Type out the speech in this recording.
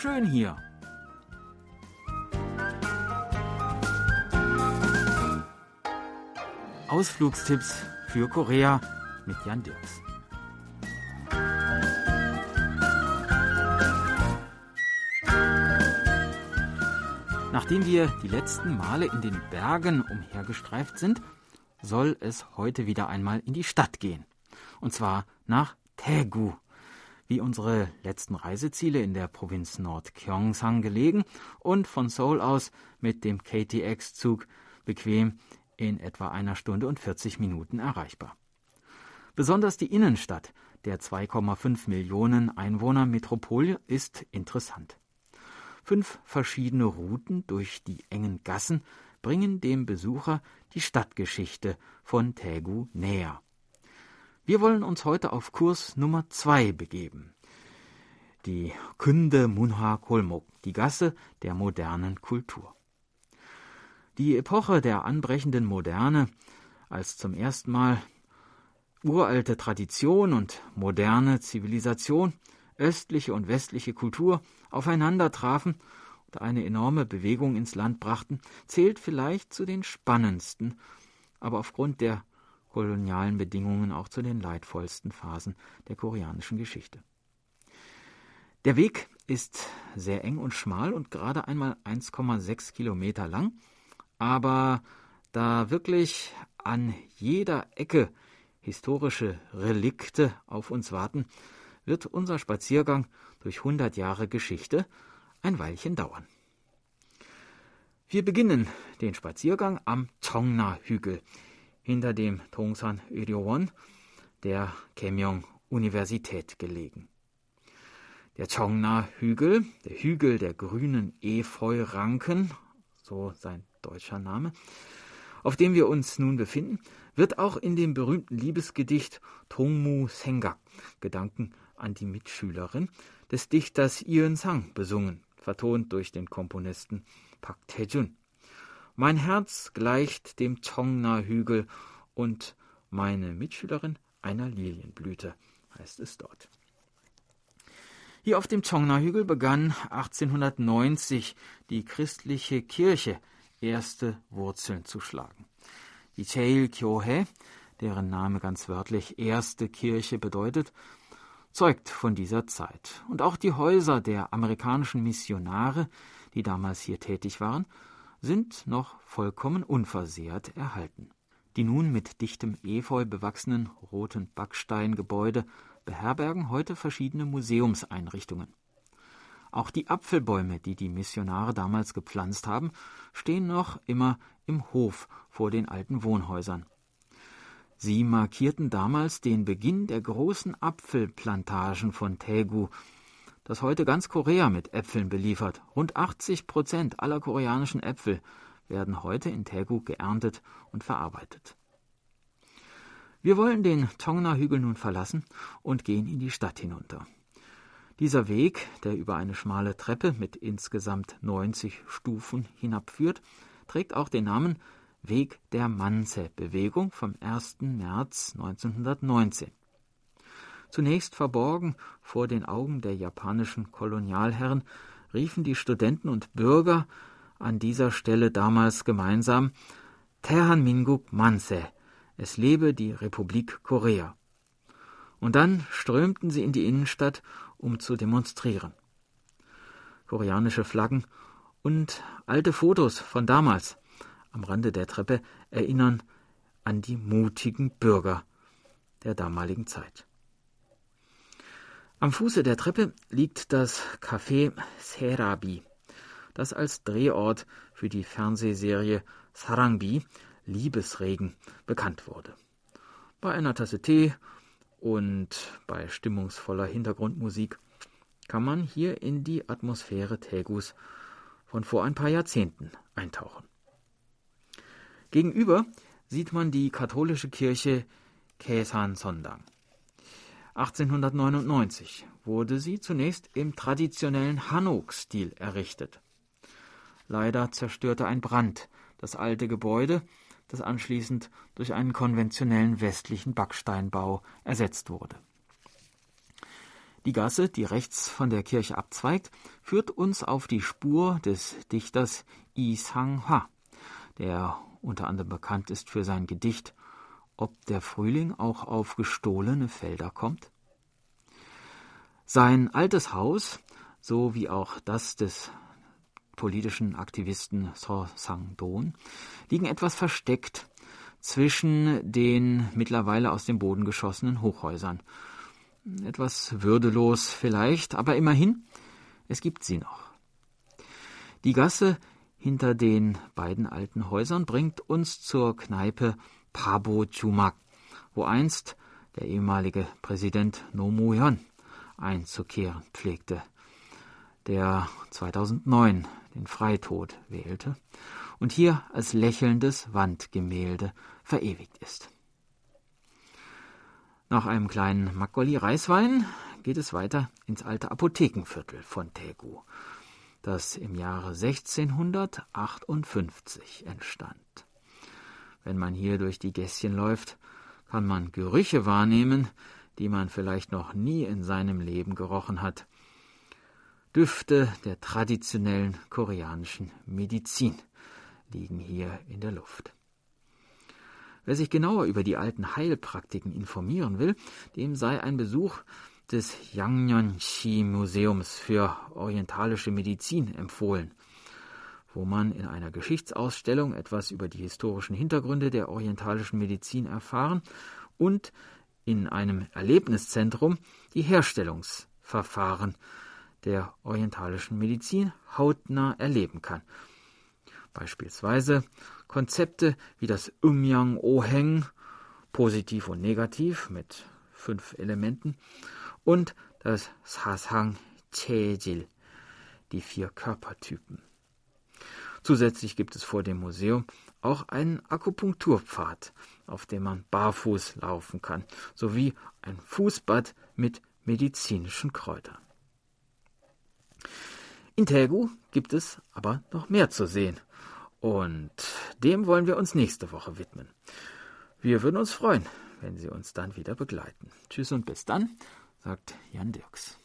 Schön hier. Ausflugstipps für Korea mit Jan Dirks. Nachdem wir die letzten Male in den Bergen umhergestreift sind, soll es heute wieder einmal in die Stadt gehen. Und zwar nach Daegu. Wie unsere letzten Reiseziele in der Provinz Nord-Gyeongsang gelegen und von Seoul aus mit dem KTX-Zug bequem in etwa einer Stunde und 40 Minuten erreichbar. Besonders die Innenstadt der 2,5 Millionen Einwohner Metropole ist interessant. Fünf verschiedene Routen durch die engen Gassen bringen dem Besucher die Stadtgeschichte von Taegu näher. Wir wollen uns heute auf Kurs Nummer zwei begeben. Die Kunde Munha Kolmok, die Gasse der modernen Kultur. Die Epoche der anbrechenden Moderne, als zum ersten Mal uralte Tradition und moderne Zivilisation, östliche und westliche Kultur aufeinandertrafen und eine enorme Bewegung ins Land brachten, zählt vielleicht zu den spannendsten, aber aufgrund der kolonialen Bedingungen auch zu den leidvollsten Phasen der koreanischen Geschichte. Der Weg ist sehr eng und schmal und gerade einmal 1,6 Kilometer lang, aber da wirklich an jeder Ecke historische Relikte auf uns warten, wird unser Spaziergang durch 100 Jahre Geschichte ein Weilchen dauern. Wir beginnen den Spaziergang am Chongna-Hügel hinter dem Tongsan Öryowon, der Kemyong Universität gelegen. Der Chongna-Hügel, der Hügel der grünen Efeu-Ranken, so sein deutscher Name, auf dem wir uns nun befinden, wird auch in dem berühmten Liebesgedicht Tongmu Sengak, Gedanken an die Mitschülerin, des Dichters Ian Sang besungen, vertont durch den Komponisten Pak Tae-jun. Mein Herz gleicht dem Chongna-Hügel und meine Mitschülerin einer Lilienblüte, heißt es dort. Hier auf dem Chongna-Hügel begann 1890 die christliche Kirche erste Wurzeln zu schlagen. Die Cheil Kyohe, deren Name ganz wörtlich erste Kirche bedeutet, zeugt von dieser Zeit. Und auch die Häuser der amerikanischen Missionare, die damals hier tätig waren, sind noch vollkommen unversehrt erhalten. Die nun mit dichtem Efeu bewachsenen roten Backsteingebäude beherbergen heute verschiedene Museumseinrichtungen. Auch die Apfelbäume, die die Missionare damals gepflanzt haben, stehen noch immer im Hof vor den alten Wohnhäusern. Sie markierten damals den Beginn der großen Apfelplantagen von Taegu, das heute ganz Korea mit Äpfeln beliefert. Rund 80 Prozent aller koreanischen Äpfel werden heute in Taegu geerntet und verarbeitet. Wir wollen den Tongna-Hügel nun verlassen und gehen in die Stadt hinunter. Dieser Weg, der über eine schmale Treppe mit insgesamt 90 Stufen hinabführt, trägt auch den Namen Weg der Manse-Bewegung vom 1. März 1919. Zunächst verborgen vor den Augen der japanischen Kolonialherren riefen die Studenten und Bürger an dieser Stelle damals gemeinsam Tehan Minguk Manse, es lebe die Republik Korea. Und dann strömten sie in die Innenstadt, um zu demonstrieren. Koreanische Flaggen und alte Fotos von damals am Rande der Treppe erinnern an die mutigen Bürger der damaligen Zeit. Am Fuße der Treppe liegt das Café Serabi, das als Drehort für die Fernsehserie Sarangbi Liebesregen bekannt wurde. Bei einer Tasse Tee und bei stimmungsvoller Hintergrundmusik kann man hier in die Atmosphäre Tegus von vor ein paar Jahrzehnten eintauchen. Gegenüber sieht man die katholische Kirche Kesan Sondang. 1899 wurde sie zunächst im traditionellen Hanok-Stil errichtet. Leider zerstörte ein Brand das alte Gebäude, das anschließend durch einen konventionellen westlichen Backsteinbau ersetzt wurde. Die Gasse, die rechts von der Kirche abzweigt, führt uns auf die Spur des Dichters Yi Sang-ha, der unter anderem bekannt ist für sein Gedicht Ob der Frühling auch auf gestohlene Felder kommt. Sein altes Haus, so wie auch das des politischen Aktivisten So Sang-don, liegen etwas versteckt zwischen den mittlerweile aus dem Boden geschossenen Hochhäusern. Etwas würdelos vielleicht, aber immerhin, es gibt sie noch. Die Gasse hinter den beiden alten Häusern bringt uns zur Kneipe Pabo Chumak, wo einst der ehemalige Präsident Nomuyon einzukehren pflegte, der 2009 den Freitod wählte und hier als lächelndes Wandgemälde verewigt ist. Nach einem kleinen Makgoli Reiswein geht es weiter ins alte Apothekenviertel von Tegu, das im Jahre 1658 entstand. Wenn man hier durch die Gässchen läuft, kann man Gerüche wahrnehmen, die man vielleicht noch nie in seinem Leben gerochen hat. Düfte der traditionellen koreanischen Medizin liegen hier in der Luft. Wer sich genauer über die alten Heilpraktiken informieren will, dem sei ein Besuch des Yangnyeonshi Museums für orientalische Medizin empfohlen, wo man in einer Geschichtsausstellung etwas über die historischen Hintergründe der orientalischen Medizin erfahren und in einem Erlebniszentrum die Herstellungsverfahren der orientalischen Medizin hautnah erleben kann. Beispielsweise Konzepte wie das Umyang Oheng, positiv und negativ mit fünf Elementen, und das Sasang Chejil, die vier Körpertypen. Zusätzlich gibt es vor dem Museum auch einen Akupunkturpfad, auf dem man barfuß laufen kann, sowie ein Fußbad mit medizinischen Kräutern. In Tegu gibt es aber noch mehr zu sehen. Und dem wollen wir uns nächste Woche widmen. Wir würden uns freuen, wenn Sie uns dann wieder begleiten. Tschüss und bis dann, sagt Jan Dirks.